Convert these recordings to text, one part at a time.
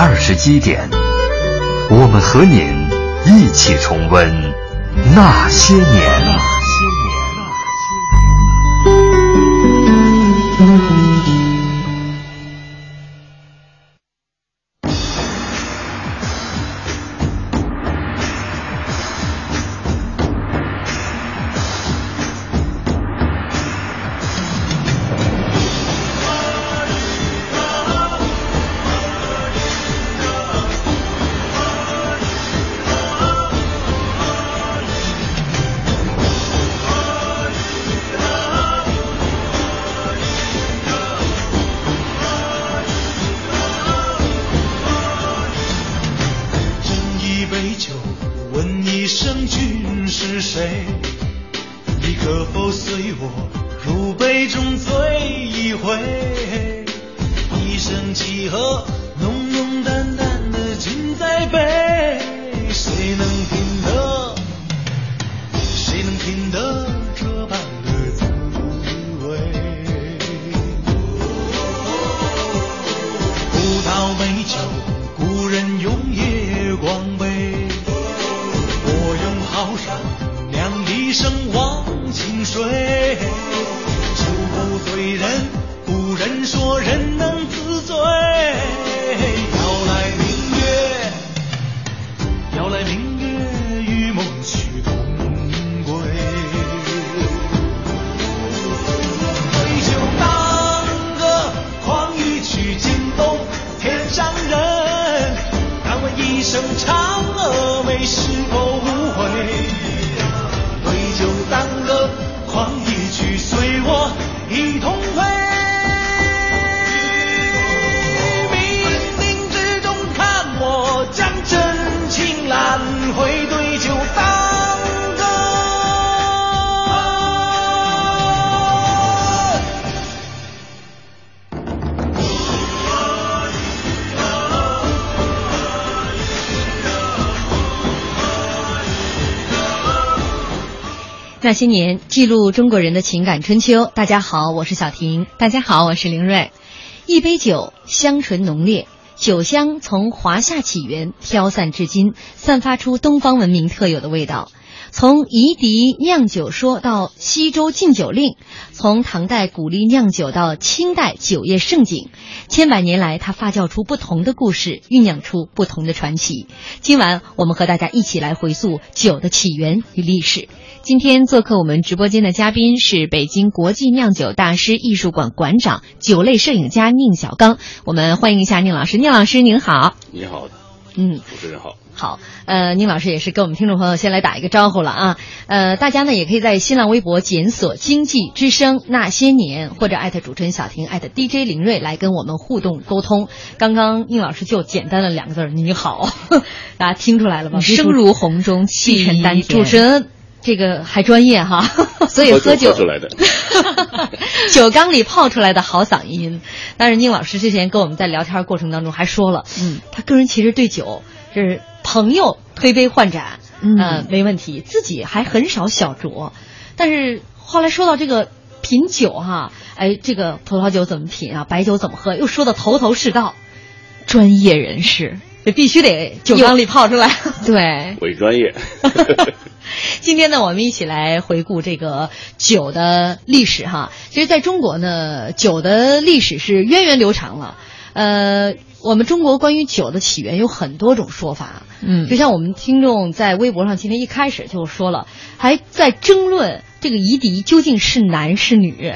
二十一点，我们和您一起重温那些年。那些年，记录中国人的情感春秋。大家好，我是小婷。大家好，我是凌瑞。一杯酒，香醇浓烈，酒香从华夏起源，飘散至今，散发出东方文明特有的味道。从夷狄酿酒说到西周禁酒令，从唐代鼓励酿酒到清代酒业盛景，千百年来它发酵出不同的故事，酝酿出不同的传奇。今晚我们和大家一起来回溯酒的起源与历史。今天做客我们直播间的嘉宾是北京国际酿酒大师艺术馆馆长、酒类摄影家宁小刚。我们欢迎一下宁老师。宁老师您好。你好，嗯，主持人好。好，呃，宁老师也是跟我们听众朋友先来打一个招呼了啊，呃，大家呢也可以在新浪微博检索“经济之声那些年”或者艾特主持人小婷艾特 DJ 林睿来跟我们互动沟通。刚刚宁老师就简单的两个字儿“你好”，大家听出来了吗？声如洪钟，气沉丹田。主持人这个还专业哈，所以喝酒出来的，酒缸里泡出来的好嗓音。但是宁老师之前跟我们在聊天过程当中还说了，嗯，他个人其实对酒就是朋友推杯换盏，嗯。呃，没问题，自己还很少小酌。但是后来说到这个品酒哈，哎，这个葡萄酒怎么品啊，白酒怎么喝，又说的头头是道，专业人士，这必须得酒缸里泡出来。对，伪专业。今天呢，我们一起来回顾这个酒的历史哈。其实，在中国呢，酒的历史是源远流长了。呃，我们中国关于酒的起源有很多种说法。嗯就像我们听众在微博上今天一开始就说了，还在争论这个夷狄究竟是男是女。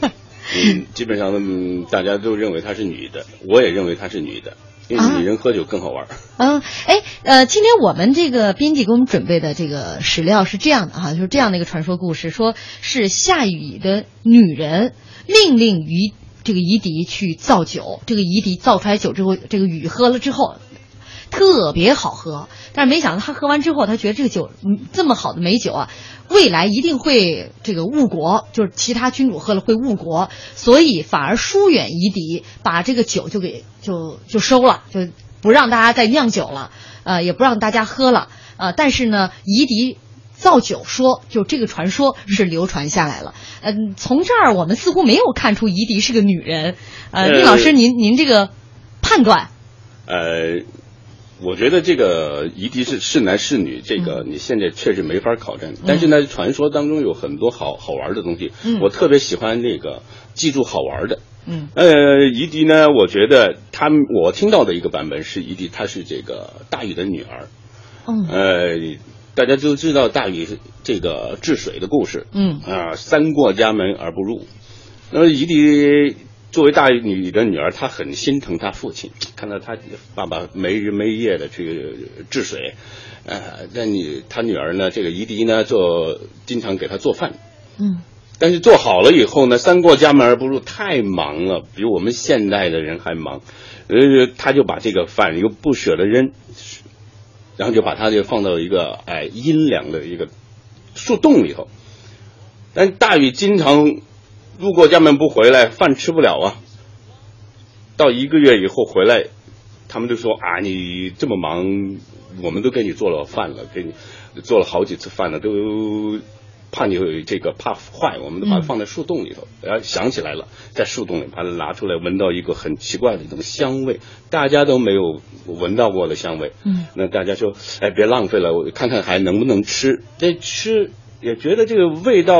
嗯，基本上嗯大家都认为她是女的，我也认为她是女的，因为女人喝酒更好玩。嗯，哎，呃，今天我们这个编辑给我们准备的这个史料是这样的哈、就是这样的一个传说故事，说是夏禹的女人命令于这个夷狄去造酒，这个夷狄造出来酒之后，这个禹喝了之后，特别好喝。但是没想到他喝完之后，他觉得这个酒这么好的美酒啊，未来一定会这个误国，就是其他君主喝了会误国，所以反而疏远夷狄，把这个酒就给就就收了，就不让大家再酿酒了，呃，也不让大家喝了，呃，但是呢，夷狄。造酒说，就这个传说是流传下来了。嗯，从这儿我们似乎没有看出夷狄是个女人。呃，呃厉老师，您您这个判断，呃，我觉得这个夷狄是是男是女，这个你现在确实没法考证。但是呢，传说当中有很多好好玩的东西，嗯我特别喜欢那个记住好玩的。嗯呃，夷狄呢，我觉得他们我听到的一个版本是夷狄，她是这个大禹的女儿。嗯呃，大家都知道大禹是这个治水的故事。嗯啊，三过家门而不入。那么夷狄作为大禹的女儿，她很心疼她父亲，看到他爸爸没日没夜的去治水，呃，那你他女儿呢，这个夷狄呢，就经常给他做饭。嗯但是做好了以后呢，三过家门而不入，太忙了，比我们现代的人还忙。呃，他就把这个饭又不舍得扔，然后就把它就放到一个哎阴凉的一个树洞里头。但大禹经常路过家门不回来，饭吃不了啊。到一个月以后回来，他们就说啊，你这么忙，我们都给你做了饭了，给你做了好几次饭了，都怕你会这个怕坏，我们都把它放在树洞里头。然后想起来了，在树洞里把它拿出来，闻到一个很奇怪的一种香味，大家都没有闻到过的香味。嗯，那大家说，哎，别浪费了，我看看还能不能吃。这吃也觉得这个味道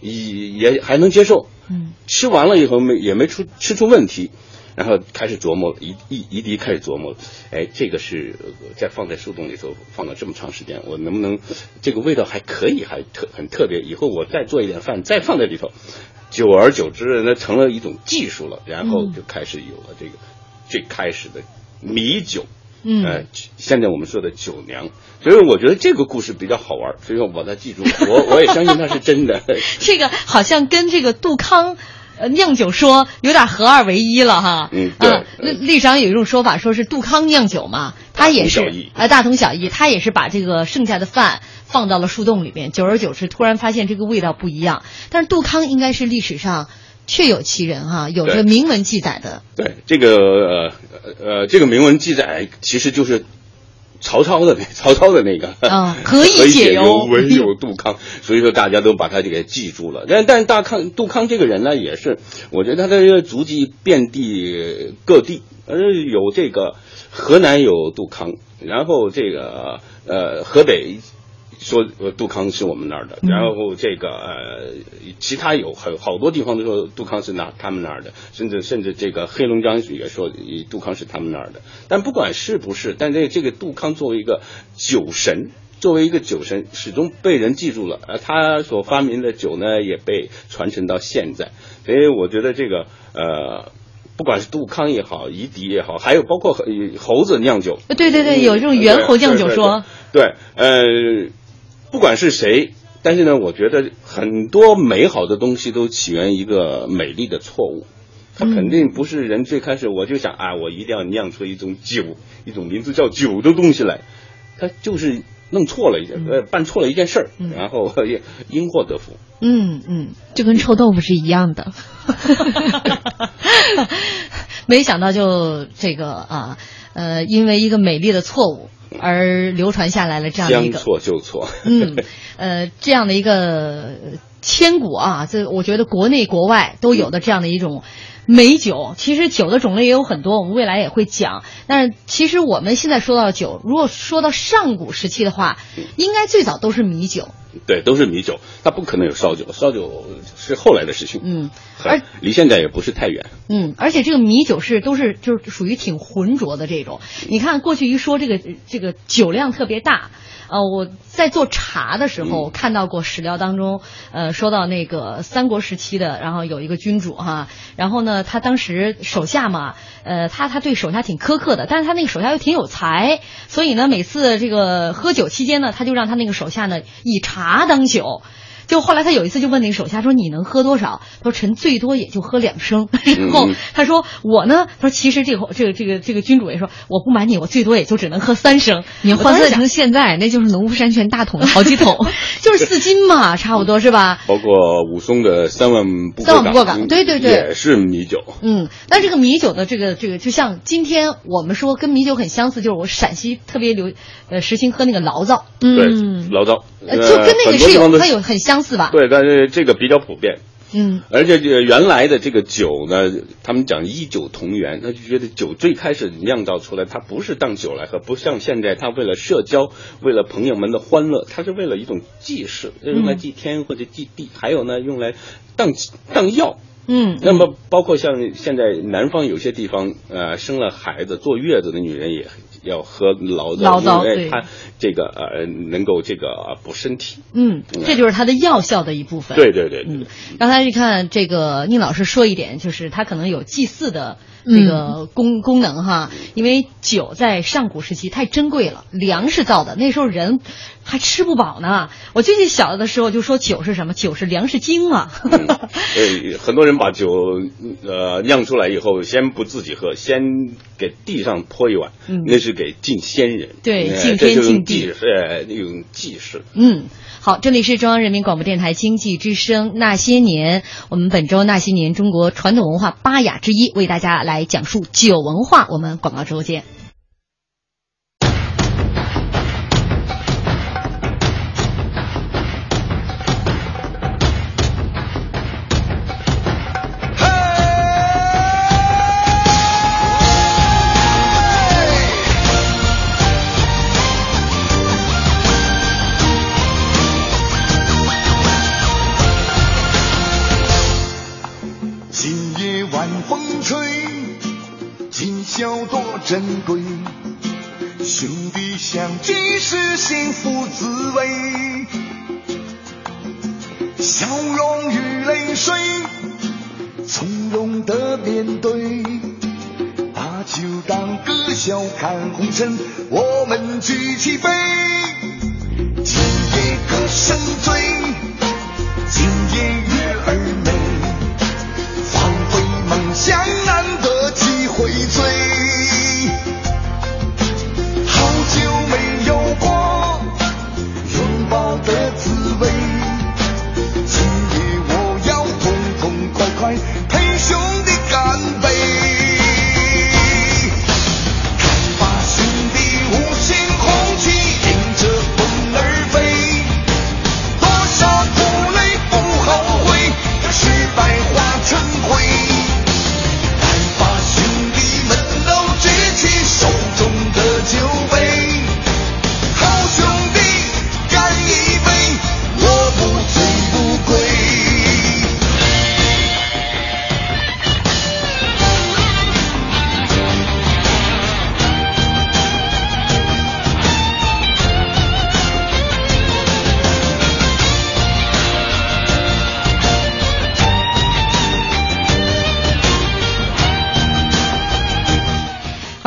也也还能接受。嗯吃完了以后没也没出吃出问题，然后开始琢磨，一一一滴开始琢磨，哎，这个是呃在放在树洞里头放了这么长时间，我能不能这个味道还可以，还特很特别，以后我再做一点饭再放在里头，久而久之，那成了一种技术了，然后就开始有了这个最开始的米酒。嗯呃，现在我们说的酒娘，所以我觉得这个故事比较好玩，所以我把它记住了。我我也相信它是真的。这个好像跟这个杜康。呃，酿酒说有点合二为一了哈。嗯对啊，历历史上有一种说法，说是杜康酿酒嘛，他也是大同小异呃大同小异，他也是把这个剩下的饭放到了树洞里面，久而久之，突然发现这个味道不一样。但是杜康应该是历史上确有其人哈，有着对明文记载的。对，这个呃呃，这个铭文记载其实就是曹操的那 曹操的那个 啊可以解解忧唯有杜康，所以说大家都把他这个记住了。但但大康杜康这个人呢，也是我觉得他的足迹遍地各地，呃，有这个河南有杜康，然后这个呃河北。说呃杜康是我们那儿的，然后这个呃其他有很好多地方都说杜康是那他们那儿的，甚至甚至这个黑龙江也说呃杜康是他们那儿的。但不管是不是，但这这个杜康作为一个酒神，作为一个酒神，始终被人记住了。而他所发明的酒呢，也被传承到现在。所以我觉得这个呃。不管是杜康也好，夷狄也好，还有包括猴猴子酿酒，呃对对对，有这种猿猴酿酒说。对呃，不管是谁，但是呢，我觉得很多美好的东西都起源于一个美丽的错误。它肯定不是人最开始我就想啊，我一定要酿出一种酒，一种名字叫酒的东西来，它就是弄错了一件，呃，办错了一件事儿，然后也因祸得福。嗯嗯，就跟臭豆腐是一样的。没想到就这个啊，呃，因为一个美丽的错误而流传下来了这样的一个，将错就错。嗯，呃，这样的一个千古啊，这我觉得国内国外都有的这样的一种。美酒，其实酒的种类也有很多，我们未来也会讲。但是其实我们现在说到酒，如果说到上古时期的话，应该最早都是米酒。对，都是米酒，它不可能有烧酒，烧酒是后来的事情。嗯，而离现在也不是太远。嗯，而且这个米酒是都是就是属于挺浑浊的这种。你看过去一说这个这个酒量特别大。呃，我在做茶的时候看到过史料当中，呃，说到那个三国时期的，然后有一个君主哈，然后呢，他当时手下嘛，呃，他他对手下挺苛刻的，但是他那个手下又挺有才，所以呢，每次这个喝酒期间呢，他就让他那个手下呢以茶当酒。就后来他有一次就问那个手下说：“你能喝多少？”他说：“臣最多也就喝两升。” 然后嗯他说：“我呢？”他说：“其实这个这个这个这个君主也说，我不瞒你，我最多也就只能喝三升。”你换算成现在，那就是农夫山泉大桶好几桶。就是四斤嘛，差不多是吧？包括武松的三万步三万不过岗对对对也是米酒。嗯，但这个米酒的这个这个，就像今天我们说跟米酒很相似，就是我陕西特别流呃实行喝那个醪糟，嗯，醪糟，呃，就跟那个是有它有很相似吧？对，但是这个比较普遍。嗯而且这个原来的这个酒呢，他们讲一酒同源，他就觉得酒最开始酿造出来，它不是当酒来喝，不像现在，它为了社交，为了朋友们的欢乐，它是为了一种祭祀，用来祭天或者祭地，还有呢用来当当药。嗯，那么包括像现在南方有些地方，呃，生了孩子坐月子的女人也要喝醪糟，醪糟对因为它这个呃能够这个呃补身体。嗯，这就是它的药效的一部分。对对对对嗯，刚才一看这个宁老师说一点，就是它可能有祭祀的这个功、功能哈，因为酒在上古时期太珍贵了，粮食造的，那时候人还吃不饱呢。我最近小的时候就说酒是什么？酒是粮食精嘛。对，很多人把酒呃酿出来以后，先不自己喝，先给地上泼一碗，嗯那是给敬先人，呃对敬天敬地祭祀，呃，那种祭祀。嗯，好，这里是中央人民广播电台经济之声那些年，我们本周那些年中国传统文化八雅之一，为大家来讲述酒文化。我们广告之后见。今宵多珍贵。兄弟相聚是幸福滋味，笑容与泪水，从容的面对。把酒当歌，笑看红尘，我们举起杯。今夜歌声醉，今夜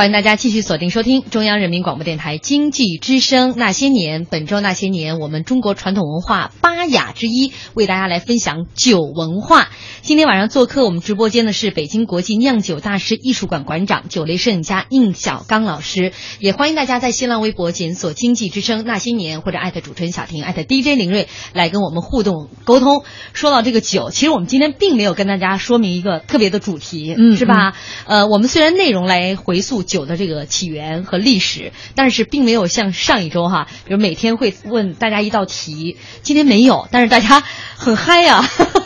欢迎大家继续锁定收听中央人民广播电台经济之声那些年。本周那些年，我们中国传统文化八雅之一，为大家来分享酒文化。今天晚上做客我们直播间的是北京国际酿酒大师艺术馆馆长、酒类摄影家应小刚老师。也欢迎大家在新浪微博检索“经济之声那些年”或者艾特主持人小婷、艾特 DJ 林睿来跟我们互动沟通。说到这个酒，其实我们今天并没有跟大家说明一个特别的主题，嗯是吧？呃，我们虽然内容来回溯酒的这个起源和历史，但是并没有像上一周哈，比如每天会问大家一道题，今天没有，但是大家很嗨呀、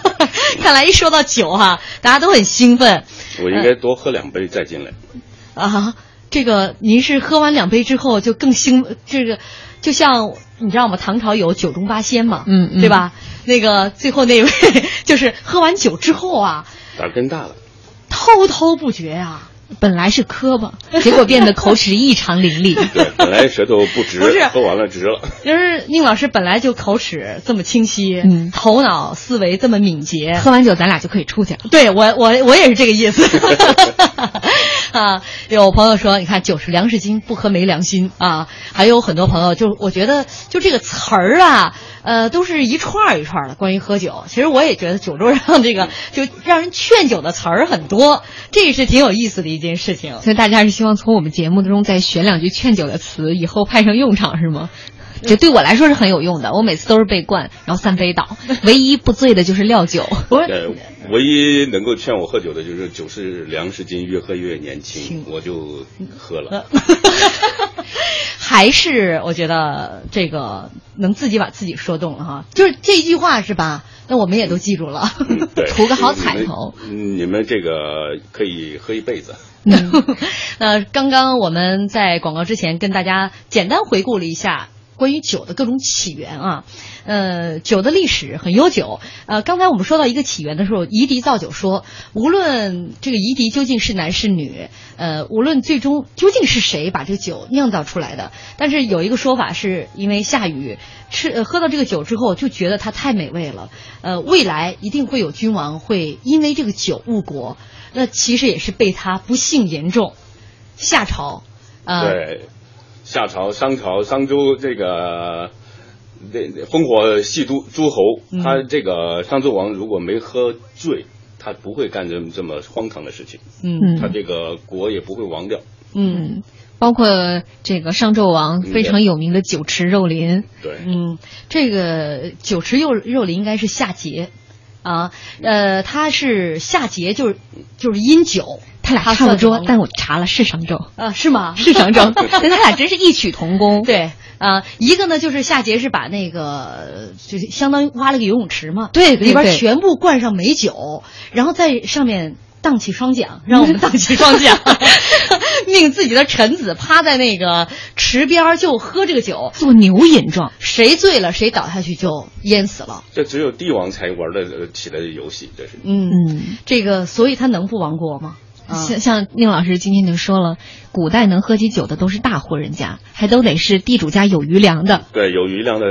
看来一说到酒哈，大家都很兴奋我应该多喝两杯再进来。啊。这个您是喝完两杯之后就更兴，这个就像你知道吗？唐朝有酒中八仙嘛，嗯嗯对吧？那个最后那位 就是喝完酒之后啊，胆儿更大了。滔滔不绝啊。本来是磕巴，结果变得口齿异常伶俐。对，本来舌头不直，不是喝完了直了。就是宁老师本来就口齿这么清晰，嗯头脑思维这么敏捷，喝完酒咱俩就可以出去了。对我我我也是这个意思。啊，有朋友说，你看酒是粮食精，不喝没良心啊。还有很多朋友就我觉得就这个词儿啊，呃，都是一串儿一串儿的。关于喝酒，其实我也觉得酒桌上这个就让人劝酒的词儿很多，这也是挺有意思的一件事情。所以大家是希望从我们节目中再选两句劝酒的词，以后派上用场是吗？这对我来说是很有用的，我每次都是被灌，然后三杯倒，唯一不醉的就是料酒。呃，唯一能够劝我喝酒的就是酒是粮食精，越喝越年轻，我就喝了。还是我觉得这个能自己把自己说动了哈，就是这句话是吧？那我们也都记住了，对 图个好彩头。嗯你们这个可以喝一辈子。那刚刚我们在广告之前跟大家简单回顾了一下关于酒的各种起源啊，呃，酒的历史很悠久。呃，刚才我们说到一个起源的时候，夷狄造酒说，无论这个夷狄究竟是男是女，呃，无论最终究竟是谁把这个酒酿造出来的，但是有一个说法是因为下雨吃、呃、喝到这个酒之后就觉得它太美味了，呃，未来一定会有君王会因为这个酒误国，那其实也是被他不幸言中。夏朝，呃，夏朝、商朝、商周这个那烽火戏诸诸侯，嗯。他这个商纣王如果没喝醉，他不会干这么这么荒唐的事情，嗯。他这个国也不会亡掉。嗯。包括这个商纣王非常有名的酒池肉林，对，嗯，这个酒池肉肉林应该是夏桀啊，呃，他是夏桀，就是就是饮酒，他俩他差不多，但我查了是商纣，啊是吗？是商纣，对他俩真是异曲同工。对啊、一个呢就是夏桀是把那个就是相当于挖了个游泳池嘛，对对里边对全部灌上美酒，然后在上面荡起双桨，让我们荡起双桨 命自己的臣子趴在那个池边儿就喝这个酒，做牛饮状，谁醉了谁倒下去就淹死了。这只有帝王才玩得起来的游戏，这是。嗯，嗯。这个所以他能不亡国吗？啊像像宁老师今天就说了，古代能喝起酒的都是大户人家，还都得是地主家有余粮的。对，有余粮的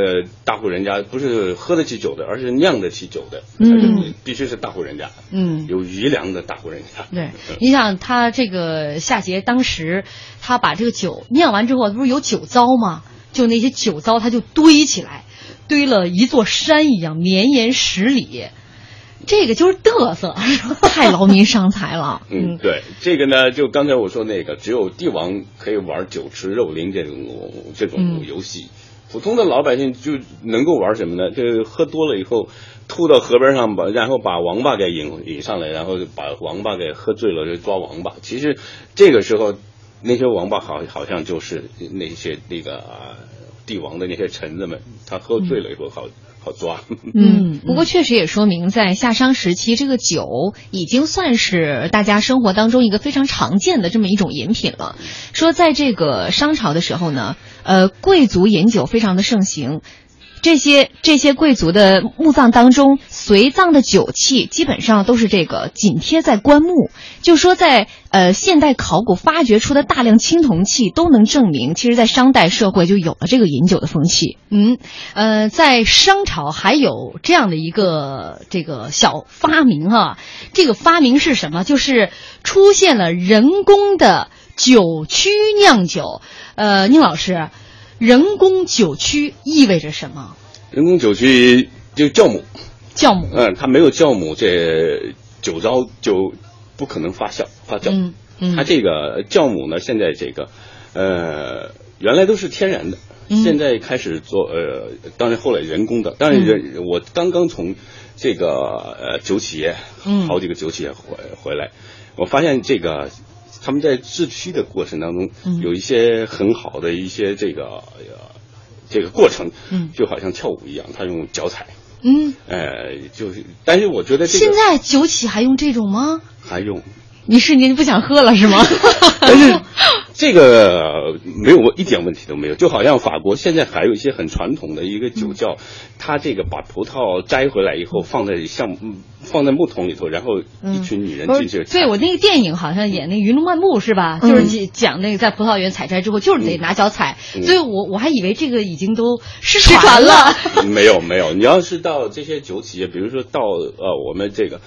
大户人家不是喝得起酒的，而是酿得起酒的，嗯，必须是大户人家，嗯，有余粮的大户人家。对，你想他这个夏桀当时他把这个酒酿完之后，不是有酒糟吗？就那些酒糟他就堆起来，堆了一座山一样，绵延十里。这个就是嘚瑟，太劳民伤财了。嗯，对，这个呢，就刚才我说那个，只有帝王可以玩酒池肉林这种这种嗯游戏，普通的老百姓就能够玩什么呢？就喝多了以后，吐到河边上把，然后把王八给引引上来，然后就把王八给喝醉了，就抓王八。其实这个时候，那些王八好好像就是那些那个、啊、帝王的那些臣子们，他喝醉了以后好。好抓，嗯，不过确实也说明，在夏商时期，这个酒已经算是大家生活当中一个非常常见的这么一种饮品了。说在这个商朝的时候呢，呃，贵族饮酒非常的盛行。这些这些贵族的墓葬当中，随葬的酒器基本上都是这个紧贴在棺木。就说在呃现代考古发掘出的大量青铜器，都能证明，其实，在商代社会就有了这个饮酒的风气。嗯，呃，在商朝还有这样的一个这个小发明哈、这个发明是什么？就是出现了人工的酒曲酿酒。呃，宁老师，人工酒曲意味着什么？人工酒曲就酵母，酵母。嗯，它没有酵母，这酒糟就不可能发酵发酵。嗯嗯它这个酵母呢，现在这个呃原来都是天然的，嗯现在开始做呃，当然后来人工的。当然人、我刚刚从这个呃酒企业，嗯好几个酒企业回回来，我发现这个。他们在制曲的过程当中，嗯。有一些很好的一些这个呃这个过程，嗯。就好像跳舞一样，他用脚踩，嗯，呃，就是，但是我觉得这个现在酒企还用这种吗？还用，你瞬间就不想喝了是吗？但是这个没有一点问题都没有，就好像法国现在还有一些很传统的一个酒窖，它这个把葡萄摘回来以后放在像嗯放在木桶里头，然后一群女人进去是，对我那个电影好像演那个《云龙漫步》是吧？嗯。就是讲那个在葡萄园采摘之后，就是得拿脚踩，嗯。所以我我还以为这个已经都失传了。没有没有，你要是到这些酒企业，比如说到呃我们这个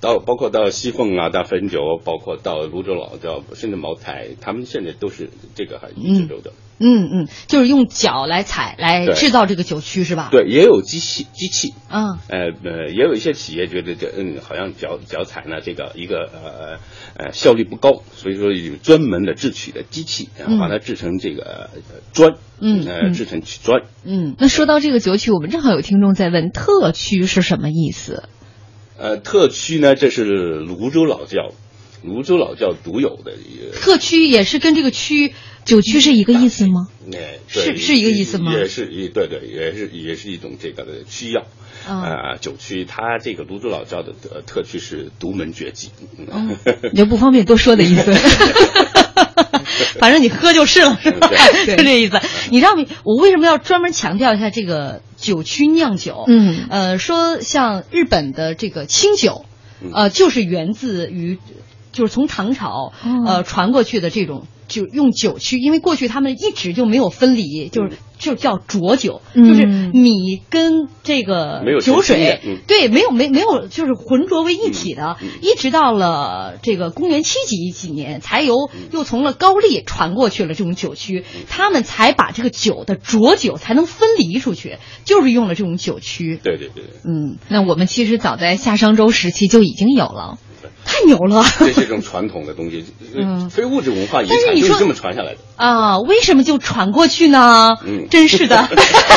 到包括到西凤啊、到汾酒，包括到泸州老窖，甚至茅台，他们现在都是这个还一直留的。嗯嗯，就是用脚来踩来制造这个酒曲是吧？，对，也有机器机器，嗯呃呃，也有一些企业觉得这嗯，好像脚脚踩呢，这个一个呃呃效率不高，所以说有专门的制曲的机器，然后把它制成这个呃砖，嗯呃，制成曲砖。嗯，那说到这个酒曲，我们正好有听众在问特曲是什么意思？呃，特区呢，这是泸州老窖，泸州老窖独有的一个。特区也是跟这个区九区是一个意思吗？哎，对是是一个意思吗也是一对对，也是也是一种这个的曲药。嗯呃，酒区它这个泸州老窖的呃特区是独门绝技。嗯你就不方便多说的意思。反正你喝就是了，是吧？就 这意思。你知道吗？我为什么要专门强调一下这个酒曲酿酒？嗯呃，说像日本的这个清酒，嗯呃，就是源自于，就是从唐朝哦呃传过去的这种。就用酒曲，因为过去他们一直就没有分离，就是就叫浊酒，嗯。就是米跟这个没有酒水对，没有没没有，就是浑浊为一体的，嗯一直到了这个公元七几几年，才由嗯。又从了高丽传过去了这种酒曲，他们才把这个酒的浊酒才能分离出去，就是用了这种酒曲。对对对对，嗯，那我们其实早在夏商周时期就已经有了。太牛了这是一种传统的东西，嗯非物质文化遗产就是这么传下来的。啊！为什么就传过去呢？嗯真是的，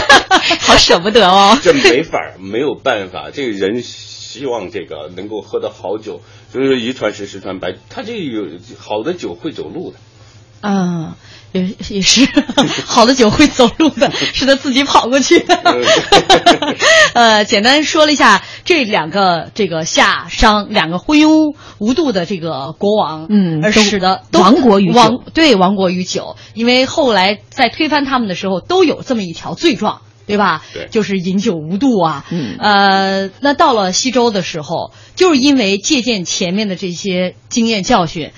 好舍不得哦。这没法儿，没有办法。这个人希望这个能够喝到好酒，所以说一传十，十传百。他这有好的酒会走路的。啊，也也是，好的酒会走路的，是他自己跑过去的。呃，简单说了一下这两个这个夏商两个昏庸无度的这个国王，嗯而使得都亡国于酒亡对亡国于酒，因为后来在推翻他们的时候都有这么一条罪状。对吧？对就是饮酒无度啊。嗯呃，那到了西周的时候，就是因为借鉴前面的这些经验教训，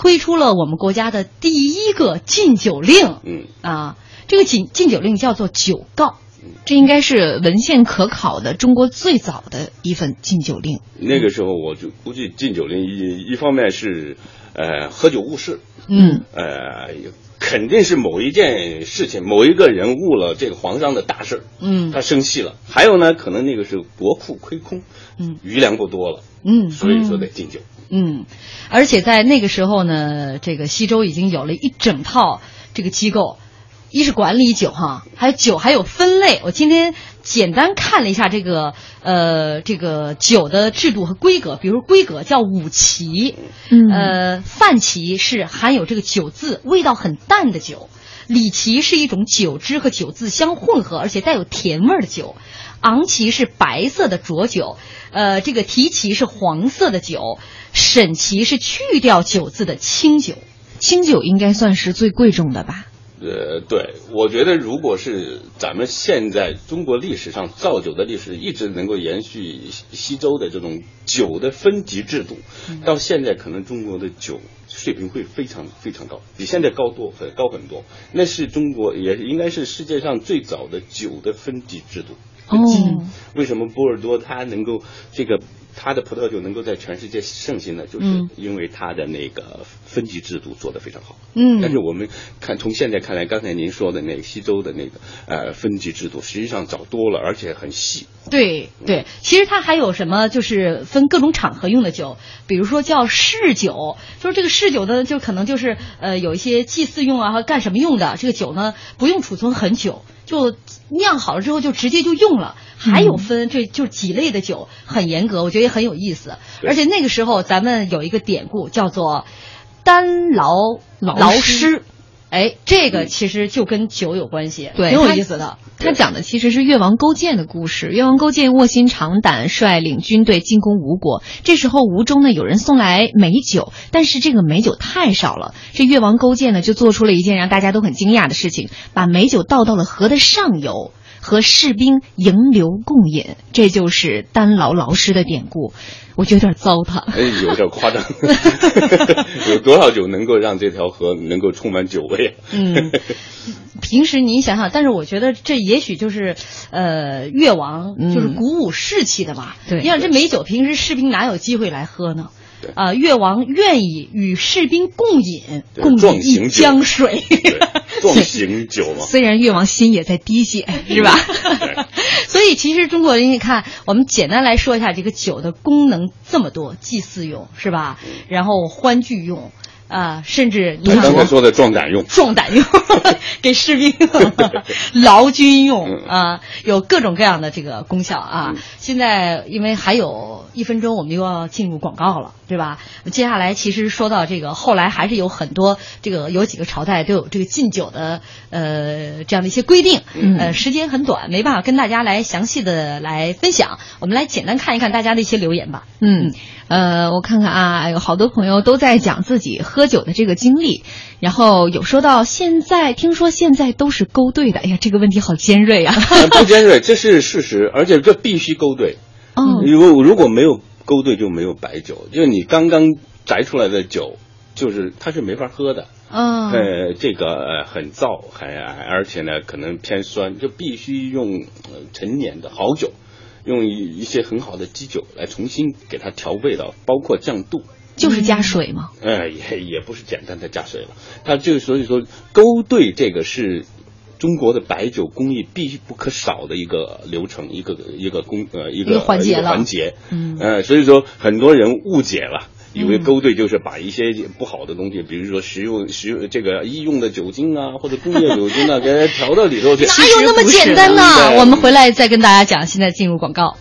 推出了我们国家的第一个禁酒令。嗯，啊，这个禁禁酒令叫做酒告。这应该是文献可考的中国最早的一份禁酒令。那个时候我就估计禁酒令一一方面是，呃，喝酒误事，嗯呃，肯定是某一件事情，某一个人误了这个皇上的大事儿，嗯他生气了。还有呢，可能那个是国库亏空，嗯余粮不多了，嗯所以说得禁酒。嗯，而且在那个时候呢，这个西周已经有了一整套这个机构，一是管理酒哈，还有酒还有分类。我今天简单看了一下这个呃这个酒的制度和规格，比如规格叫五旗，嗯呃范旗是含有这个酒字，味道很淡的酒。里旗是一种酒汁和酒渍相混合，而且带有甜味儿的酒。昂旗是白色的浊酒，呃，这个提旗是黄色的酒，沈琦是去掉酒字的清酒。清酒应该算是最贵重的吧？呃，对，我觉得如果是咱们现在中国历史上造酒的历史一直能够延续西西周的这种酒的分级制度，到现在可能中国的酒水平会非常非常高，比现在高多很高很多。那是中国也应该是世界上最早的酒的分级制度。哦为什么波尔多它能够这个它的葡萄酒能够在全世界盛行呢？就是嗯因为它的那个分级制度做得非常好。嗯但是我们看从现在看来，刚才您说的那个西周的那个呃分级制度，实际上早多了，而且很细。对对，其实它还有什么，就是分各种场合用的酒，比如说叫嗜酒，就是这个嗜酒呢，就可能就是呃有一些祭祀用啊和干什么用的，这个酒呢不用储存很久，就酿好了之后就直接就用了。还有分这就几类的酒，很严格，我觉得也很有意思。而且那个时候咱们有一个典故叫做“单劳劳师”，哎，这个其实就跟酒有关系，对挺有意思的。他讲的其实是越王勾践的故事。越王勾践卧薪尝胆，率领军队进攻吴国。这时候吴中呢有人送来美酒，但是这个美酒太少了。这越王勾践呢就做出了一件让大家都很惊讶的事情，把美酒倒到了河的上游。和士兵迎流共饮，这就是丹牢老师的典故。我觉得有点糟蹋。哎，有点夸张。有多少酒能够让这条河能够充满酒味？嗯，平时您想想，但是我觉得这也许就是，呃，越王就是鼓舞士气的吧。对你想这美酒，平时士兵哪有机会来喝呢？对啊、越王愿意与士兵共饮，共饮一江水。壮行酒嘛。虽然越王心也在滴血，是吧？对 所以其实中国人，你看，我们简单来说一下这个酒的功能这么多，祭祀用是吧？然后欢聚用，啊、甚至你看我刚才说的壮胆用，壮胆用，给士兵 劳军用嗯啊，有各种各样的这个功效啊。现在因为还有一分钟，我们又要进入广告了，对吧？接下来其实说到这个，后来还是有很多这个有几个朝代都有这个禁酒的呃这样的一些规定，呃，时间很短，没办法跟大家来详细的来分享。我们来简单看一看大家的一些留言吧。嗯，呃，我看看啊，有好多朋友都在讲自己喝酒的这个经历，然后有说到现在，听说现在都是勾兑的，哎呀，这个问题好尖锐啊。呃不尖锐，这是事实，而且这必须勾兑。哦，如果如果没有勾兑，就没有白酒。就是你刚刚摘出来的酒，就是它是没法喝的。嗯呃，这个呃很燥，还而且呢可能偏酸，就必须用呃陈年的好酒，用一一些很好的基酒来重新给它调味道，包括降度。就是加水嘛。呃，也也不是简单的加水了，它就所以说勾兑这个是中国的白酒工艺必不可少的一个流程，一个一个工呃一个一个环节了环节，嗯呃，所以说很多人误解了。以为勾兑就是把一些不好的东西，比如说食用食用这个医用的酒精啊，或者工业酒精啊，给它调到里头去。哪有那么简单呢？对我们回来再跟大家讲。现在进入广告。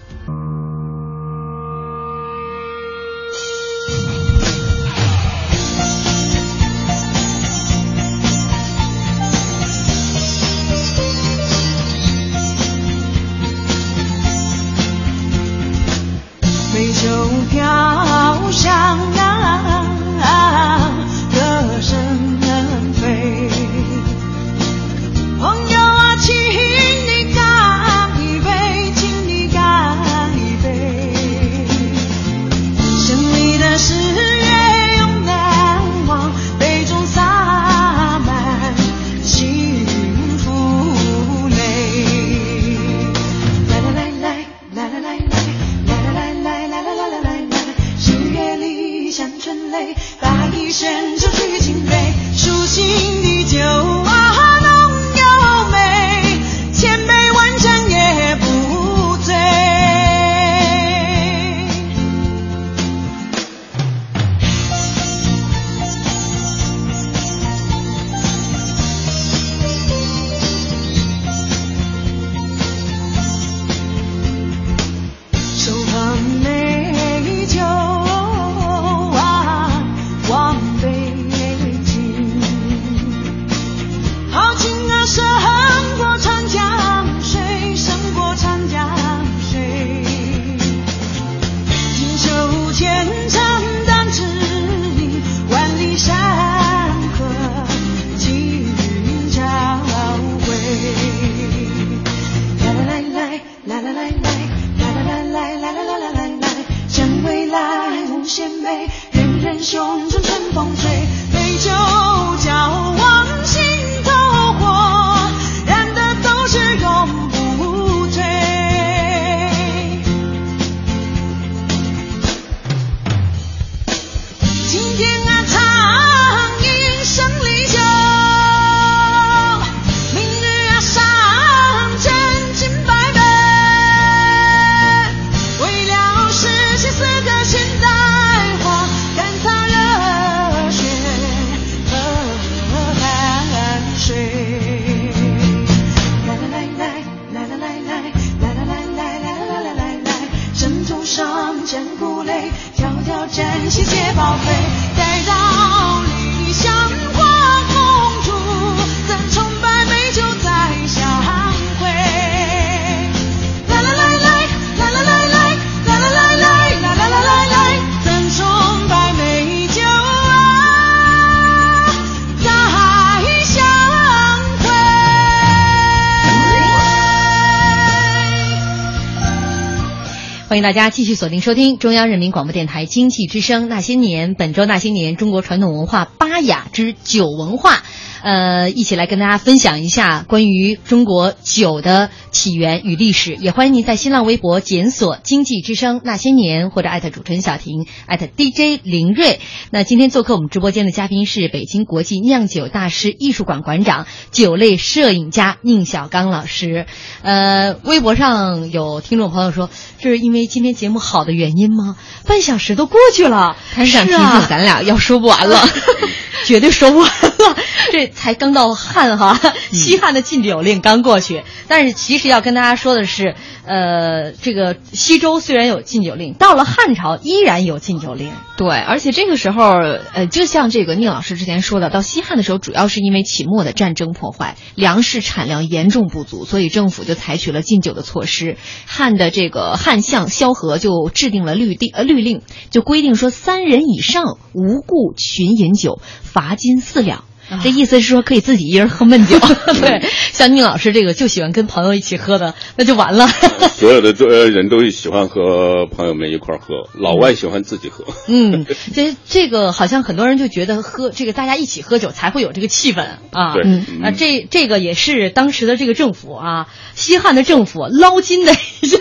迎大家继续锁定收听中央人民广播电台经济之声《那些年》，本周《那些年》中国传统文化巴雅之酒文化，呃，一起来跟大家分享一下关于中国酒的起源与历史。也欢迎您在新浪微博检索“经济之声那些年”或者艾特主持人小婷，艾特 DJ 林睿。那今天做客我们直播间的嘉宾是北京国际酿酒大师艺术馆馆长、酒类摄影家宁小刚老师。呃，微博上有听众朋友说，这是因为今天节目好的原因吗？半小时都过去了，他是想提咱俩要说不完了。绝对说不完了。这才刚到汉哈，西汉的禁酒令刚过去，但是其实要跟大家说的是，呃，这个西周虽然有禁酒令，到了汉朝依然有禁酒令。对，而且这个时候，呃，就像这个宁老师之前说的，到西汉的时候，主要是因为秦末的战争破坏，粮食产量严重不足，所以政府就采取了禁酒的措施。汉的这个汉相萧何就制定了律定呃律令，就规定说三人以上无故群饮酒，罚金四两。这意思是说可以自己一人喝闷酒。对，像宁老师这个就喜欢跟朋友一起喝的，那就完了。所有的都呃人都喜欢和朋友们一块儿喝，老外喜欢自己喝。嗯，这这个好像很多人就觉得喝这个大家一起喝酒才会有这个气氛啊。对啊，这这个也是当时的这个政府啊，西汉的政府捞金的一项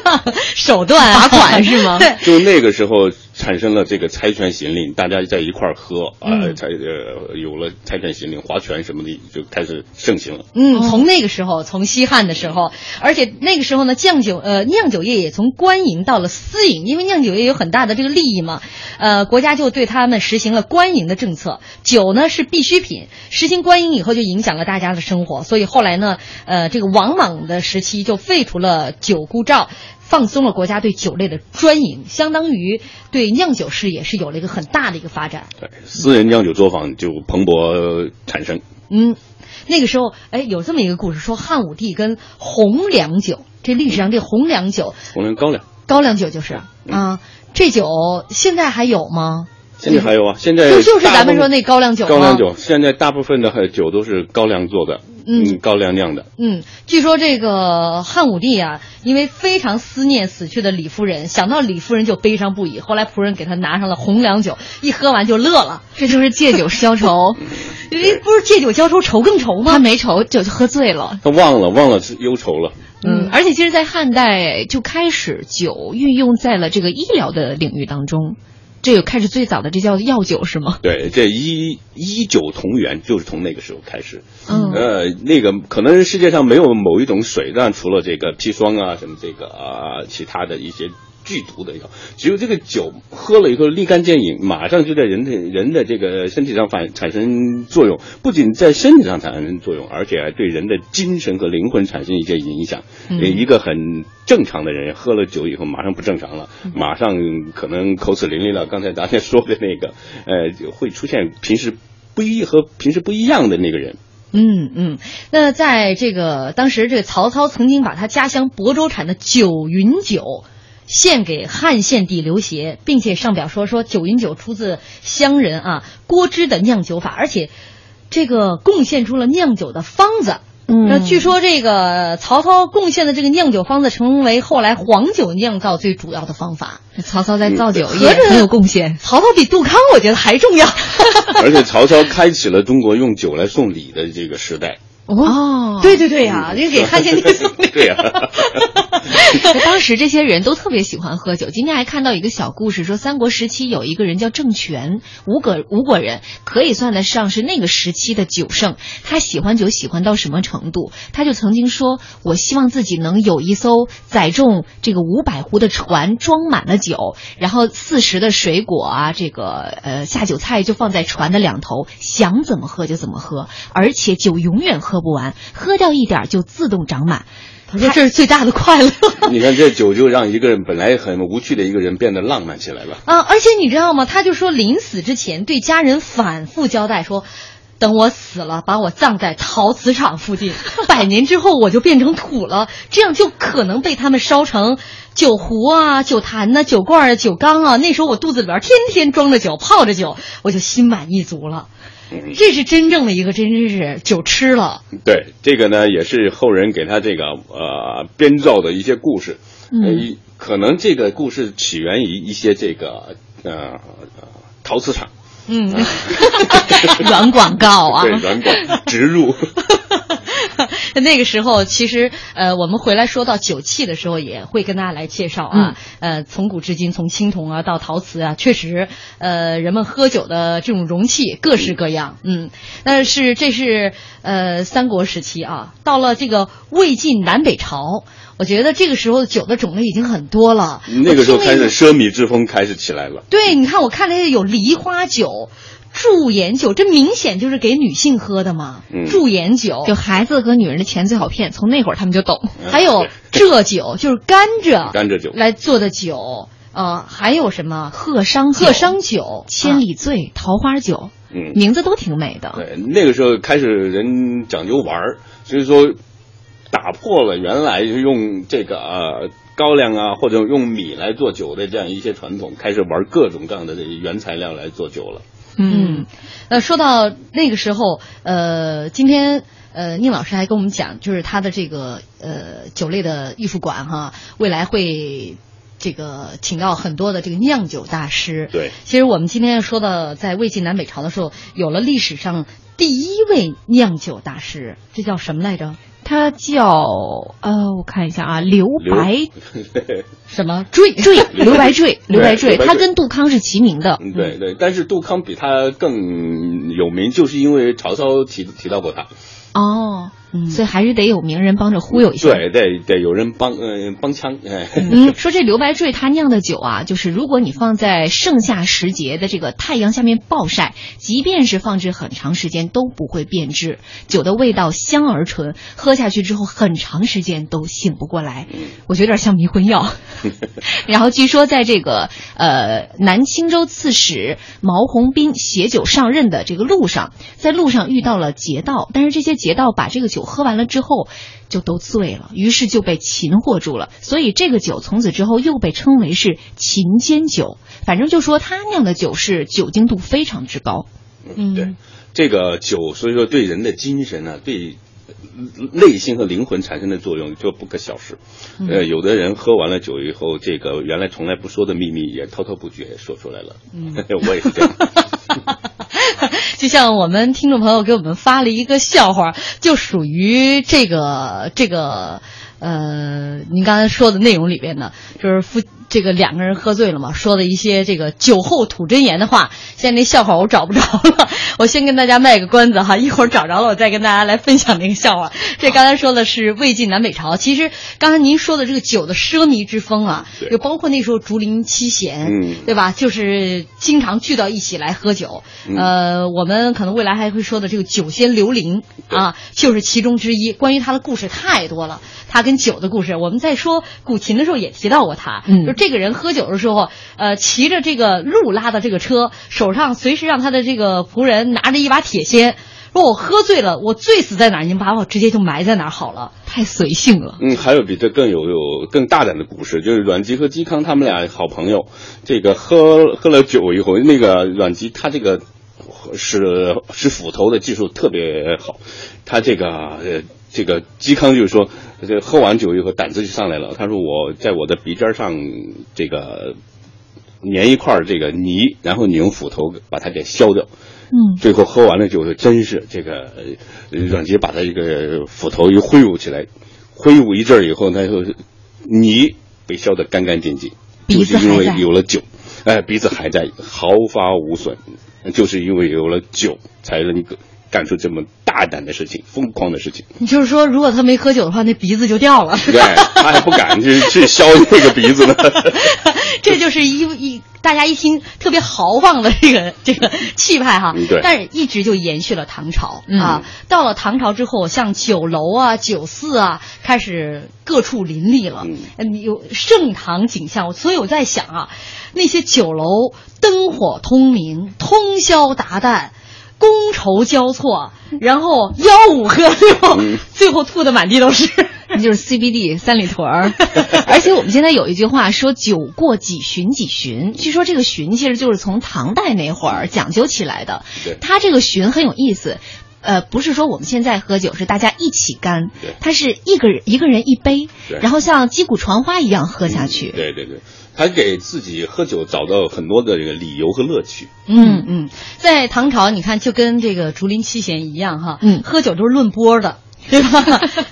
手段，罚款是吗 对。就那个时候产生了这个猜拳行令，大家在一块儿喝啊，嗯才呃有了猜拳行令，划拳什么的就开始盛行了。嗯，从那个时候，从西汉的时候，而且那个时候呢，酱酒呃酿酒业也从官营到了私营，因为酿酒业有很大的这个利益嘛，呃，国家就对他们实行了官营的政策，酒呢是必需品，实行官营以后就影响了大家的生活，所以后来呢，呃，这个王莽的时期就废除了酒沽照。放松了国家对酒类的专营，相当于对酿酒事业是有了一个很大的一个发展。对，私人酿酒作坊就蓬勃产生。嗯，那个时候，哎，有这么一个故事，说汉武帝跟红粮酒，这历史上这红粮酒，红粮高粱高粱酒就是啊，这酒现在还有吗？现在还有啊，现在就就是咱们说那高粱酒吗高粱酒现在大部分的酒都是高粱做的，嗯高粱酿的。嗯，据说这个汉武帝啊，因为非常思念死去的李夫人，想到李夫人就悲伤不已。后来仆人给他拿上了红粮酒，一喝完就乐了，这就是借酒消愁。这不是借酒消愁，愁更愁吗？他没愁，酒就喝醉了。他忘了忘了是忧愁了。嗯，而且其实，在汉代就开始酒运用在了这个医疗的领域当中，这个开始最早的这叫药酒是吗？对，这一一酒同源就是从那个时候开始。嗯呃，那个可能世界上没有某一种水，但除了这个砒霜啊，什么这个啊，其他的一些剧毒的药，只有这个酒喝了以后立竿见影，马上就在人的人的这个身体上反产生作用，不仅在身体上产生作用，而且还对人的精神和灵魂产生一些影响。一个很正常的人喝了酒以后马上不正常了，马上可能口齿伶俐了。刚才大家说的那个，呃，会出现平时不一和平时不一样的那个人。嗯嗯，那在这个当时，这个曹操曾经把他家乡亳州产的九云酒献给汉献帝刘协，并且上表说说九云酒出自乡人啊郭芝的酿酒法，而且这个贡献出了酿酒的方子。嗯那据说这个曹操贡献的这个酿酒方子，成为后来黄酒酿造最主要的方法。曹操在造酒也很有贡献。曹操比杜康我觉得还重要。而且曹操开启了中国用酒来送礼的这个时代。哦，对对对呀、这个给汉献帝送礼。对呀、当时这些人都特别喜欢喝酒。今天还看到一个小故事，说三国时期有一个人叫郑权，吴国吴国人，可以算得上是那个时期的酒圣。他喜欢酒喜欢到什么程度？他就曾经说：“我希望自己能有一艘载重这个五百壶的船，装满了酒，然后四十的水果啊，这个呃下酒菜就放在船的两头，想怎么喝就怎么喝，而且酒永远喝不完，喝掉一点儿就自动长满。”他说这是最大的快乐。你看这酒就让一个人本来很无趣的一个人变得浪漫起来了。啊，而且你知道吗？他就说临死之前对家人反复交代说。等我死了，把我葬在陶瓷厂附近，百年之后我就变成土了，这样就可能被他们烧成酒壶啊、酒坛呐、酒罐啊、酒缸啊。那时候我肚子里边天天装着酒，泡着酒，我就心满意足了。嗯这是真正的一个，真真是酒吃了。对，这个呢也是后人给他这个呃编造的一些故事。嗯可能这个故事起源于一些这个呃呃陶瓷厂。嗯，软广告啊，对，软广植入。那个时候，其实呃，我们回来说到酒器的时候，也会跟大家来介绍啊。呃，从古至今，从青铜啊到陶瓷啊，确实，呃，人们喝酒的这种容器各式各样。嗯，但是这是呃三国时期啊，到了这个魏晋南北朝，我觉得这个时候酒的种类已经很多了。那个时候开始奢靡之风开始起来了。对，你看，我看那个有梨花酒、驻颜酒，这明显就是给女性喝的嘛。嗯驻颜酒，就孩子和女人的钱最好骗，从那会儿他们就懂。还有蔗酒，就是甘蔗甘蔗酒来做的酒，呃，还有什么鹤商酒鹤商酒、千里醉、桃花酒，嗯，名字都挺美的。对，那个时候开始人讲究玩儿，所以说打破了原来用这个呃高粱啊或者用米来做酒的这样一些传统，开始玩各种各样的原材料来做酒了。嗯，呃，说到那个时候，呃，今天呃，宁老师还跟我们讲，就是他的这个呃酒类的艺术馆哈，未来会。这个请到很多的这个酿酒大师。对，其实我们今天说到，在魏晋南北朝的时候，有了历史上第一位酿酒大师，这叫什么来着？他叫呃，我看一下啊，刘白 什么坠 坠，刘白坠，刘白坠，他跟杜康是齐名的。嗯，对对，但是杜康比他更有名，就是因为曹操提提到过他。哦，嗯所以还是得有名人帮着忽悠一下。对，得得有人帮嗯、帮腔，哎，嗯，说这刘白坠他酿的酒啊，就是如果你放在盛夏时节的这个太阳下面暴晒，即便是放置很长时间都不会变质，酒的味道香而醇，喝下去之后很长时间都醒不过来。我觉得有点像迷魂药。然后据说在这个呃南青州刺史毛鸿斌携酒上任的这个路上，在路上遇到了劫道，但是这些劫道把这个酒喝完了之后就都醉了，于是就被擒获住了。所以这个酒从此之后又被称为是秦奸酒。反正就说他酿的酒是酒精度非常之高。嗯对，这个酒，所以说对人的精神呢、对内心和灵魂产生的作用就不可小视。呃，有的人喝完了酒以后，这个原来从来不说的秘密也滔滔不绝说出来了。嗯，我也是这样。就像我们听众朋友给我们发了一个笑话，就属于这个这个呃，您刚才说的内容里边呢，就是夫这个两个人喝醉了嘛，说的一些这个酒后吐真言的话。现在那笑话我找不着了，我先跟大家卖个关子哈，一会儿找着了我再跟大家来分享那个笑话。这刚才说的是魏晋南北朝，其实刚才您说的这个酒的奢靡之风啊，就包括那时候竹林七贤，嗯对吧？就是经常聚到一起来喝酒。嗯呃，我们可能未来还会说的这个酒仙刘伶啊，就是其中之一。关于他的故事太多了，他跟酒的故事，我们在说古琴的时候也提到过他。嗯就这个人喝酒的时候，呃，骑着这个鹿拉的这个车，手上随时让他的这个仆人拿着一把铁锨。说我喝醉了，我醉死在哪儿，你们把我直接就埋在哪儿好了。太随性了。嗯，还有比这更有有更大胆的故事，就是阮籍和嵇康他们俩好朋友，这个喝喝了酒以后，那个阮籍他这个使使斧头的技术特别好，他这个呃这个嵇康就是说，这喝完酒以后胆子就上来了，他说我在我的鼻尖上这个粘一块这个泥，然后你用斧头把它给削掉。嗯，最后喝完了酒，真是这个呃阮籍把他这个斧头一挥舞起来，挥舞一阵以后，他就泥被削得干干净净，就是因为有了酒，哎，鼻子还在，毫发无损，就是因为有了酒，才能够干出这么大胆的事情、疯狂的事情。你就是说，如果他没喝酒的话，那鼻子就掉了。对，他还不敢去去削那个鼻子呢。这就是一一大家一听特别豪放的这个这个气派哈但是一直就延续了唐朝、嗯啊。到了唐朝之后，像酒楼啊、酒肆啊，开始各处林立了，嗯嗯，有盛唐景象。所以我在想啊，那些酒楼灯火通明，通宵达旦。觥筹交错，然后吆五喝六，嗯。最后吐的满地都是。那就是 CBD 三里屯儿，而且我们现在有一句话说“酒过几巡几巡”，据说这个巡其实就是从唐代那会儿讲究起来的。对。它这个巡很有意思，呃，不是说我们现在喝酒是大家一起干。对，它是一个人一个人一杯，然后像击鼓传花一样喝下去。对对对，他给自己喝酒找到很多的这个理由和乐趣。嗯嗯，在唐朝，你看就跟这个竹林七贤一样哈，嗯喝酒都是论波的，对吧？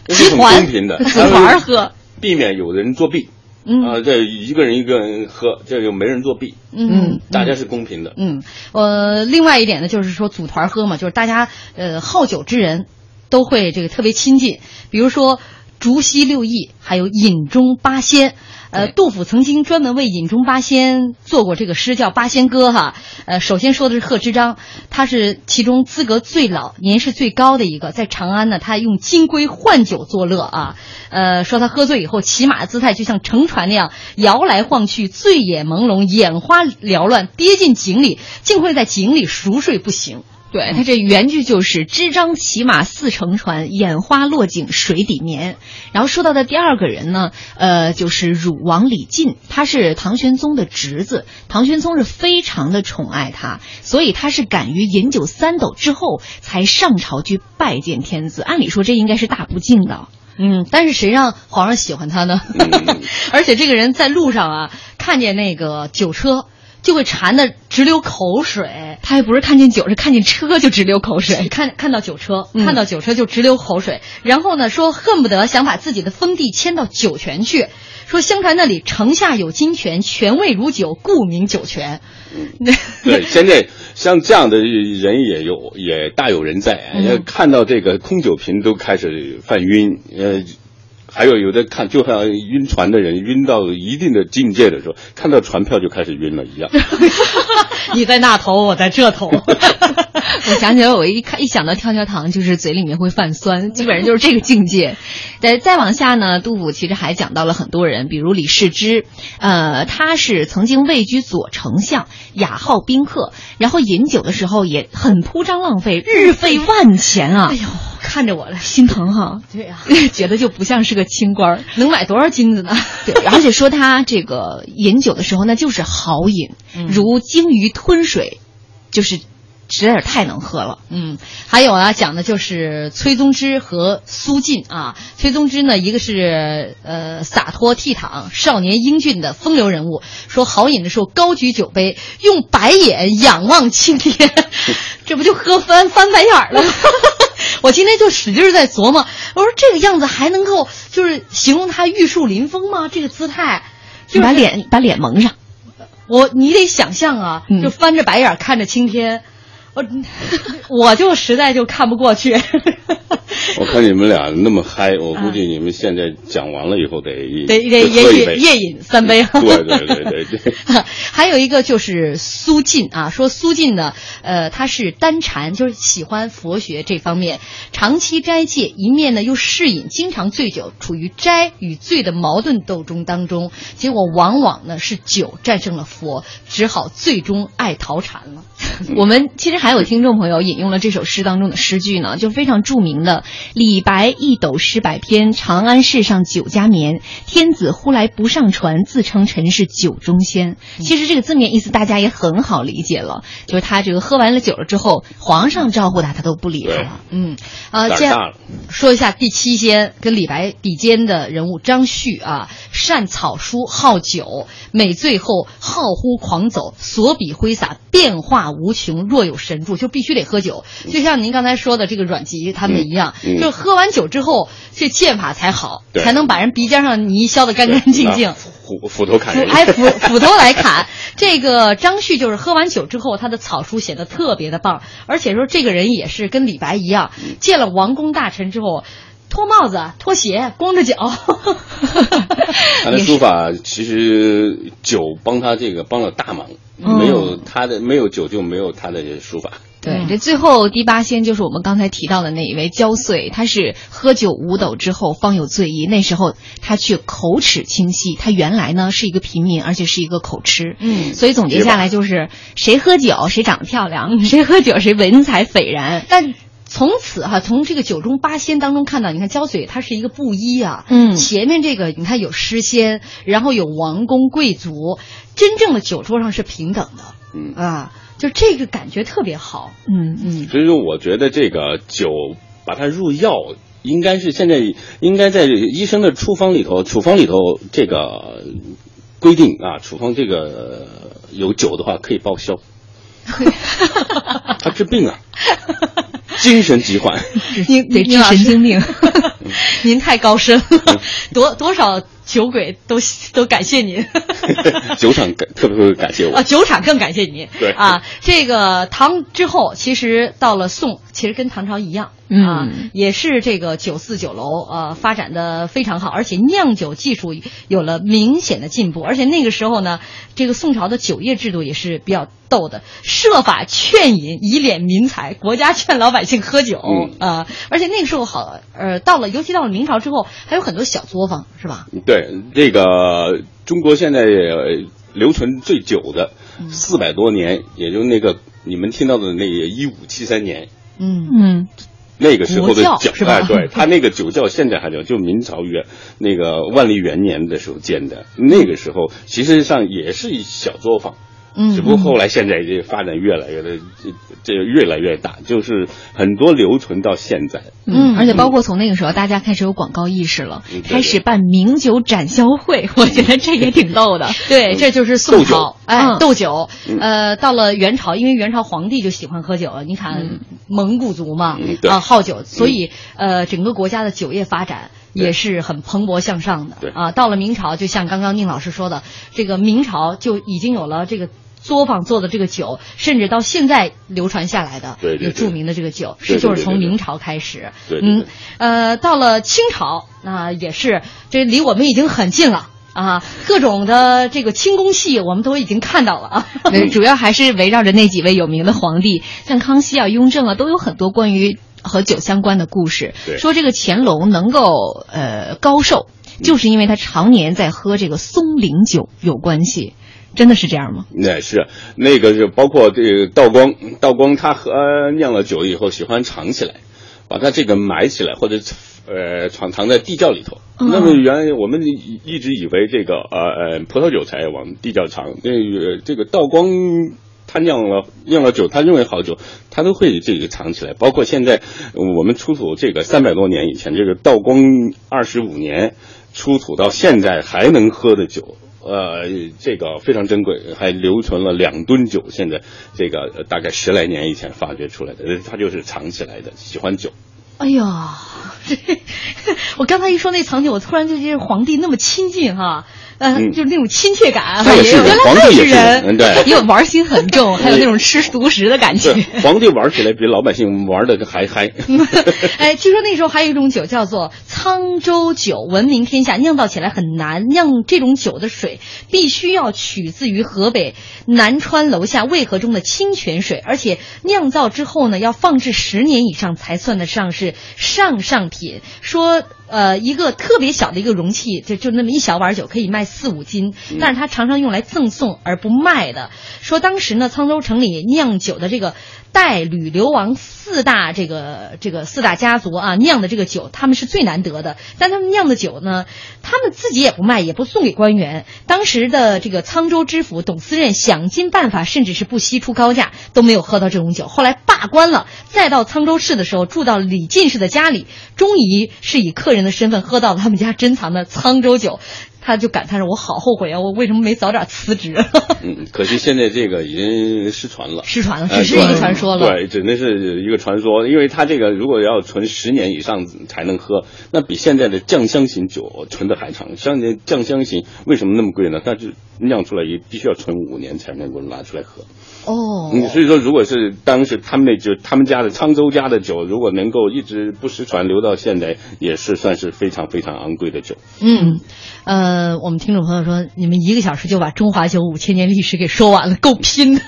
这是很集团公平的，组团喝，避免有的人作弊。嗯啊，这一个人一个人喝，这就没人作弊，嗯，大家是公平的。嗯，呃，另外一点呢，就是说组团喝嘛，就是大家呃好酒之人都会这个特别亲近，比如说竹溪六艺，还有饮中八仙。呃，杜甫曾经专门为饮中八仙做过这个诗，叫《八仙歌》哈。呃，首先说的是贺知章，他是其中资格最老、年事最高的一个，在长安呢，他用金龟换酒作乐啊。呃，说他喝醉以后骑马的姿态就像乘船那样摇来晃去，醉眼朦胧，眼花缭乱，跌进井里，竟会在井里熟睡不醒。对，他这原句就是“支张骑马似乘船，眼花落井水底眠”。然后说到的第二个人呢，呃，就是汝王李靖，他是唐玄宗的侄子，唐玄宗是非常的宠爱他，所以他是敢于饮酒三斗之后才上朝去拜见天子。按理说这应该是大不敬的。嗯，但是谁让皇上喜欢他呢？而且这个人在路上啊，看见那个酒车。就会馋得直流口水，他也不是看见酒，是看见车就直流口水。看看到酒车，嗯看到酒车就直流口水。然后呢，说恨不得想把自己的封地迁到酒泉去。说相传那里城下有金泉，泉味如酒，故名酒泉。对，现在像这样的人也有，也大有人在。嗯看到这个空酒瓶都开始犯晕，呃。还有有的看，就像晕船的人，晕到一定的境界的时候，看到船票就开始晕了一样。你在那头，我在这头。我想起来，我一看一想到跳跳糖，就是嘴里面会泛酸，基本上就是这个境界。再 再往下呢，杜甫其实还讲到了很多人，比如李世之，呃，他是曾经位居左丞相，雅号宾客，然后饮酒的时候也很铺张浪费，日费万钱啊！哎呦，看着我了，心疼哈。对呀、觉得就不像是个清官儿，能买多少金子呢？对，而且说他这个饮酒的时候，那就是豪饮，嗯如鲸鱼吞水，就是实在是太能喝了。嗯，还有啊，讲的就是崔宗之和苏晋啊。崔宗之呢，一个是呃洒脱倜傥、少年英俊的风流人物，说豪饮的时候高举酒杯，用白眼仰望青天，这不就喝翻翻白眼儿了吗？我今天就使劲儿在琢磨，我说这个样子还能够就是形容他玉树临风吗？这个姿态，就是把脸把脸蒙上，我你得想象啊，嗯就翻着白眼儿看着青天，我 我就实在就看不过去。我看你们俩那么嗨，我估计你们现在讲完了以后得 得得喝也一杯夜饮三杯。对对对对对。还有一个就是苏晋啊，说苏晋呢，呃，他是单禅，就是喜欢佛学这方面，长期斋戒，一面呢又嗜饮，经常醉酒，处于斋与醉的矛盾斗争当中，结果往往呢是酒战胜了佛，只好最终爱逃禅了。我们其实还有听众朋友引用了这首诗当中的诗句呢，就非常著名的“李白一斗诗百篇，长安市上酒家眠。天子呼来不上船，自称臣是酒中仙。”其实这个字面意思大家也很好理解了，就是他这个喝完了酒了之后，皇上招呼他，他都不理他了。嗯，啊，这样。说一下第七仙跟李白比肩的人物张旭啊，善草书，好酒，每醉后好呼狂走，所笔挥洒变化无穷，若有神助，就必须得喝酒。就像您刚才说的这个阮籍他们一样，就喝完酒之后，这剑法才好，对才能把人鼻尖上泥削得干干净净。斧斧头砍人，斧哎 斧斧头来砍。这个张旭就是喝完酒之后，他的草书写的特别的棒，而且说这个人也是跟李白一样，见了王公大臣之后。脱帽子、脱鞋、光着脚，他的书法其实酒帮他这个帮了大忙，嗯没有他的没有酒就没有他的书法。对，这最后第八仙就是我们刚才提到的那一位焦遂，他是喝酒五斗之后方有醉意，那时候他却口齿清晰，他原来呢是一个平民，而且是一个口吃，嗯所以总结下来就是谁喝酒谁长得漂亮，谁喝酒谁文采斐然。但从此哈、从这个酒中八仙当中看到，你看焦遂他是一个布衣啊，嗯。前面这个你看有诗仙，然后有王公贵族，真正的酒桌上是平等的，嗯。啊，就这个感觉特别好。嗯嗯，所以说，我觉得这个酒把它入药，应该是现在应该在医生的处方里头，处方里头这个规定啊，处方这个有酒的话可以报销，他治病啊，精神疾患。你得治神经病。您太高深了，多多少酒鬼都都感谢您。酒厂感特别会感谢我啊，。酒厂更感谢您。对啊，这个唐之后，其实到了宋，其实跟唐朝一样。嗯啊，也是这个酒肆酒楼，呃，发展的非常好，而且酿酒技术有了明显的进步，而且那个时候呢，这个宋朝的酒业制度也是比较逗的，设法劝饮以敛民财，国家劝老百姓喝酒嗯啊、而且那个时候好，呃，到了尤其到了明朝之后，还有很多小作坊，是吧？对，这个中国现在呃留存最久的嗯四百多年，也就那个你们听到的那个一五七三年。嗯嗯那个时候的酒，哎，对他那个酒窖现在还留，就明朝元那个万历元年的时候建的，那个时候其实上也是一小作坊，嗯只不过后来现在这发展越来越的这这越来越大，就是很多留存到现在。嗯而且包括从那个时候，大家开始有广告意识了嗯，开始办名酒展销会，我觉得这也挺逗的。对，这就是宋朝，哎，嗯斗酒。嗯呃，到了元朝，因为元朝皇帝就喜欢喝酒，你看蒙古族嘛嗯，啊，好酒，所以呃，整个国家的酒业发展。也是很蓬勃向上的对啊！到了明朝，就像刚刚宁老师说的，这个明朝就已经有了这个作坊做的这个酒，甚至到现在流传下来的对对对有著名的这个酒，是就是从明朝开始。对对对嗯，呃，到了清朝，那也是这离我们已经很近了。啊，各种的这个清宫戏我们都已经看到了啊。对，主要还是围绕着那几位有名的皇帝，像康熙啊、雍正啊，都有很多关于和酒相关的故事。对说这个乾隆能够呃高寿，就是因为他常年在喝这个松龄酒有关系，真的是这样吗？那是那个是包括这个道光，道光他喝酿了酒以后喜欢藏起来，把它这个埋起来或者呃藏藏在地窖里头。嗯那么原我们一一直以为这个呃呃葡萄酒才往地窖藏，那个这个道光。他酿了酿了酒，他认为好酒，他都会这个藏起来。包括现在呃我们出土这个三百多年以前，这个道光二十五年出土到现在还能喝的酒，呃，这个非常珍贵，还留存了两吨酒。现在这个大概十来年以前发掘出来的，呃它就是藏起来的，喜欢酒。哎呀，我刚才一说那藏酒，我突然就觉得皇帝那么亲近哈，嗯就是那种亲切感。他也是人原来皇帝也是是人，对。也有玩心很重，还有那种吃独食的感觉。皇帝玩起来比老百姓玩的还嗨。哎，据说那时候还有一种酒叫做沧州酒，闻名天下，酿造起来很难。酿这种酒的水必须要取自于河北南川楼下渭河中的清泉水，而且酿造之后呢，要放置十年以上才算得上是上上品。说。呃，一个特别小的一个容器，就就那么一小碗酒，可以卖四五斤，但是它常常用来赠送而不卖的。说当时呢，沧州城里酿酒的这个代、吕、流王四大这个这个四大家族啊酿的这个酒，他们是最难得的。但他们酿的酒呢，他们自己也不卖，也不送给官员。当时的这个沧州知府董思任想尽办法，甚至是不惜出高价，都没有喝到这种酒。后来罢官了，再到沧州市的时候，住到李进士的家里，终于是以客人的身份喝到了他们家珍藏的沧州酒。他就感叹着：“我好后悔啊，我为什么没早点辞职？” 嗯，可惜现在这个已经失传了。失传了，呃只是一个传说了。对，只能是一个传说，因为它这个如果要存十年以上才能喝，那比现在的酱香型酒存的还长。像那酱香型为什么那么贵呢？它是酿出来也必须要存五年才能够拿出来喝。哦，嗯，所以说，如果是当时他们那就他们家的沧州家的酒，如果能够一直不失传，留到现在，也是算是非常非常昂贵的酒。嗯，呃，我们听众朋友说，你们一个小时就把中华酒五千年历史给说完了，够拼的。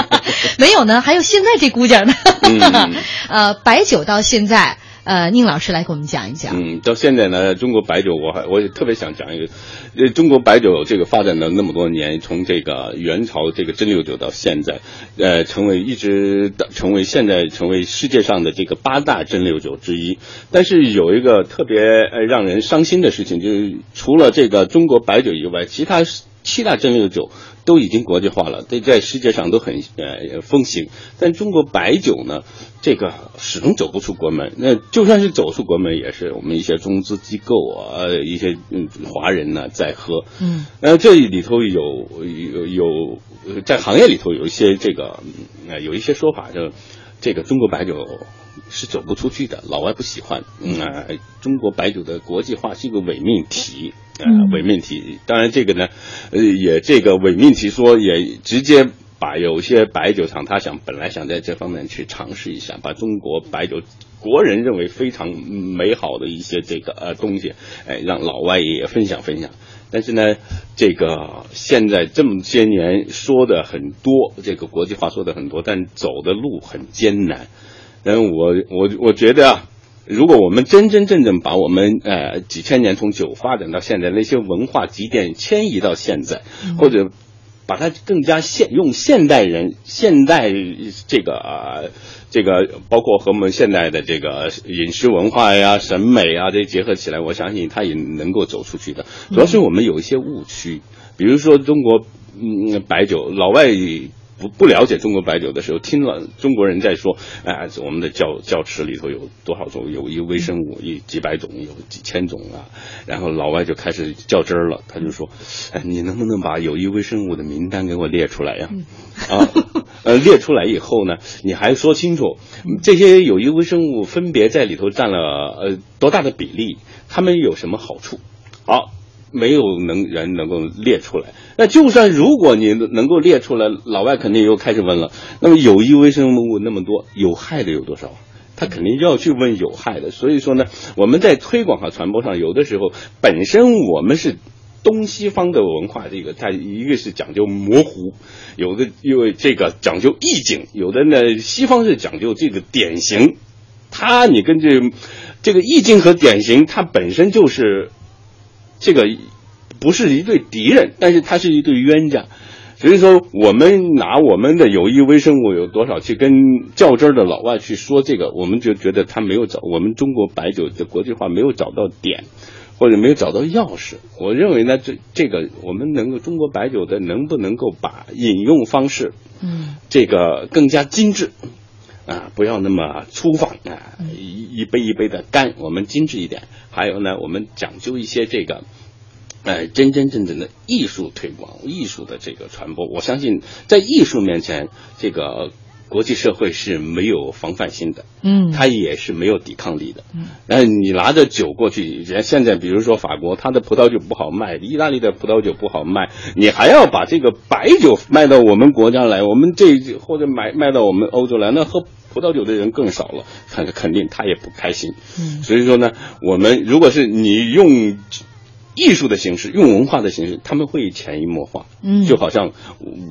没有呢，还有现在这估计呢。嗯 呃，白酒到现在，呃，宁老师来给我们讲一讲。嗯，到现在呢，中国白酒我还我也特别想讲一个，呃，中国白酒这个发展了那么多年，从这个元朝这个蒸馏酒到现在，呃，成为一直的成为现在成为世界上的这个八大蒸馏酒之一。但是有一个特别呃让人伤心的事情，就是除了这个中国白酒以外，其他七大蒸馏酒都已经国际化了，对在世界上都很呃风行。但中国白酒呢，这个始终走不出国门。那就算是走出国门，也是我们一些中资机构啊，呃一些嗯华人呢在喝。嗯，呃，这里头有有有呃在行业里头有一些这个嗯呃有一些说法，就这个中国白酒是走不出去的，老外不喜欢。嗯啊、中国白酒的国际化是一个伪命题。伪命题。当然，这个呢，呃，也这个伪命题说也直接把有些白酒厂，他想本来想在这方面去尝试一下，把中国白酒国人认为非常美好的一些这个呃东西，哎，让老外也分享分享。但是呢，这个现在这么些年说的很多，这个国际化说的很多，但走的路很艰难。然后我我我觉得啊，如果我们真真正正把我们呃几千年从酒发展到现在那些文化积淀迁移到现在，或者把它更加现用现代人现代这个、呃、这个包括和我们现代的这个饮食文化呀、审美啊这些结合起来，我相信它也能够走出去的。主要是我们有一些误区，比如说中国嗯白酒，老外。不不了解中国白酒的时候，听了中国人在说，哎、我们的窖窖池里头有多少种有益微生物，一几百种，有几千种啊。然后老外就开始较真儿了，他就说，哎，你能不能把有益微生物的名单给我列出来呀？啊，呃，列出来以后呢，你还说清楚这些有益微生物分别在里头占了呃多大的比例，它们有什么好处？好。没有能人能够列出来，那就算如果你能够列出来，老外肯定又开始问了。那么有益微生物那么多，有害的有多少？他肯定要去问有害的。所以说呢，我们在推广和传播上，有的时候本身我们是东西方的文化，这个它一个是讲究模糊，有的因为这个讲究意境，有的呢西方是讲究这个典型。它你跟这这个意境和典型，它本身就是。这个不是一对敌人，但是它是一对冤家。所以说，我们拿我们的有益微生物有多少去跟较真儿的老外去说这个，我们就觉得他没有找我们中国白酒的国际化没有找到点，或者没有找到钥匙。我认为呢，这这个我们能够中国白酒的能不能够把饮用方式，嗯，这个更加精致。啊，不要那么粗放啊，一一杯一杯的干，我们精致一点。还有呢，我们讲究一些这个，呃，真真正正的艺术推广、艺术的这个传播。我相信，在艺术面前，这个国际社会是没有防范心的，嗯它也是没有抵抗力的。嗯，那你拿着酒过去，人现在比如说法国，它的葡萄酒不好卖，意大利的葡萄酒不好卖，你还要把这个白酒卖到我们国家来，我们这或者买卖到我们欧洲来，那喝。葡萄酒的人更少了，肯肯定他也不开心。嗯所以说呢，我们如果是你用艺术的形式，用文化的形式，他们会潜移默化。嗯就好像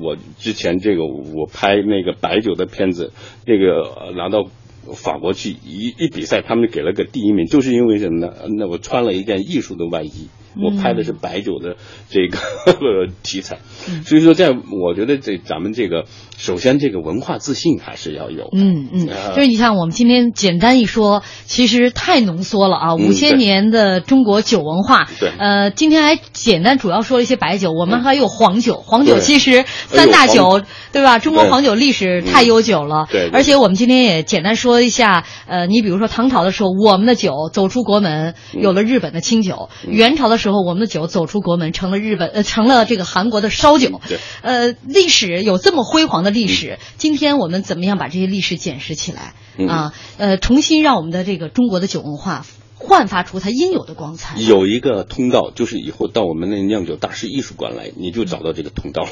我之前这个我拍那个白酒的片子，那个呃拿到。法国去一一比赛，他们给了个第一名，就是因为什么呢？那我穿了一件艺术的外衣，我拍的是白酒的这个 题材，所以说，在我觉得这咱们这个首先这个文化自信还是要有。嗯嗯啊，就是你像我们今天简单一说，其实太浓缩了啊！嗯五千年的中国酒文化，对。呃，今天还简单主要说了一些白酒，我们还有黄酒，黄酒其实三大酒黄，对吧？中国黄酒历史太悠久了，对对而且我们今天也简单说一下，呃，你比如说唐朝的时候，我们的酒走出国门，嗯。有了日本的清酒；元朝的时候，我们的酒走出国门，成了日本呃，成了这个韩国的烧酒。对呃，历史有这么辉煌的历史，今天我们怎么样把这些历史捡拾起来、嗯啊？呃，重新让我们的这个中国的酒文化焕发出它应有的光彩。有一个通道，就是以后到我们那酿酒大师艺术馆来，你就找到这个通道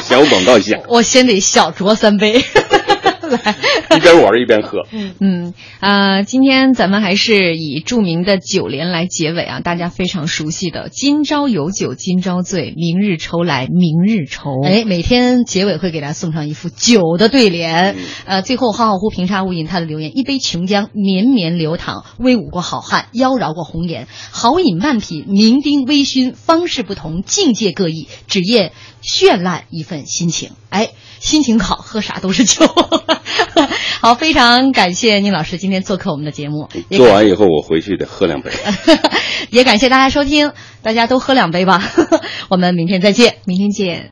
小 广告一下，我先得小酌三杯。来，一边玩一边喝。嗯啊、今天咱们还是以著名的九联来结尾啊，大家非常熟悉的“今朝有酒今朝醉，明日愁来明日愁”。哎，每天结尾会给大家送上一副酒的对联。呃，最后浩浩乎平沙无垠他的留言：一杯琼浆绵绵流淌，威武过好汉，妖娆过红颜。好饮慢品，酩酊微醺，方式不同，境界各异，只愿绚烂一份心情。哎，心情好，喝啥都是酒。好，非常感谢宁老师今天做客我们的节目，做完以后，我回去得喝两杯。也感谢大家收听，大家都喝两杯吧。我们明天再见。明天见。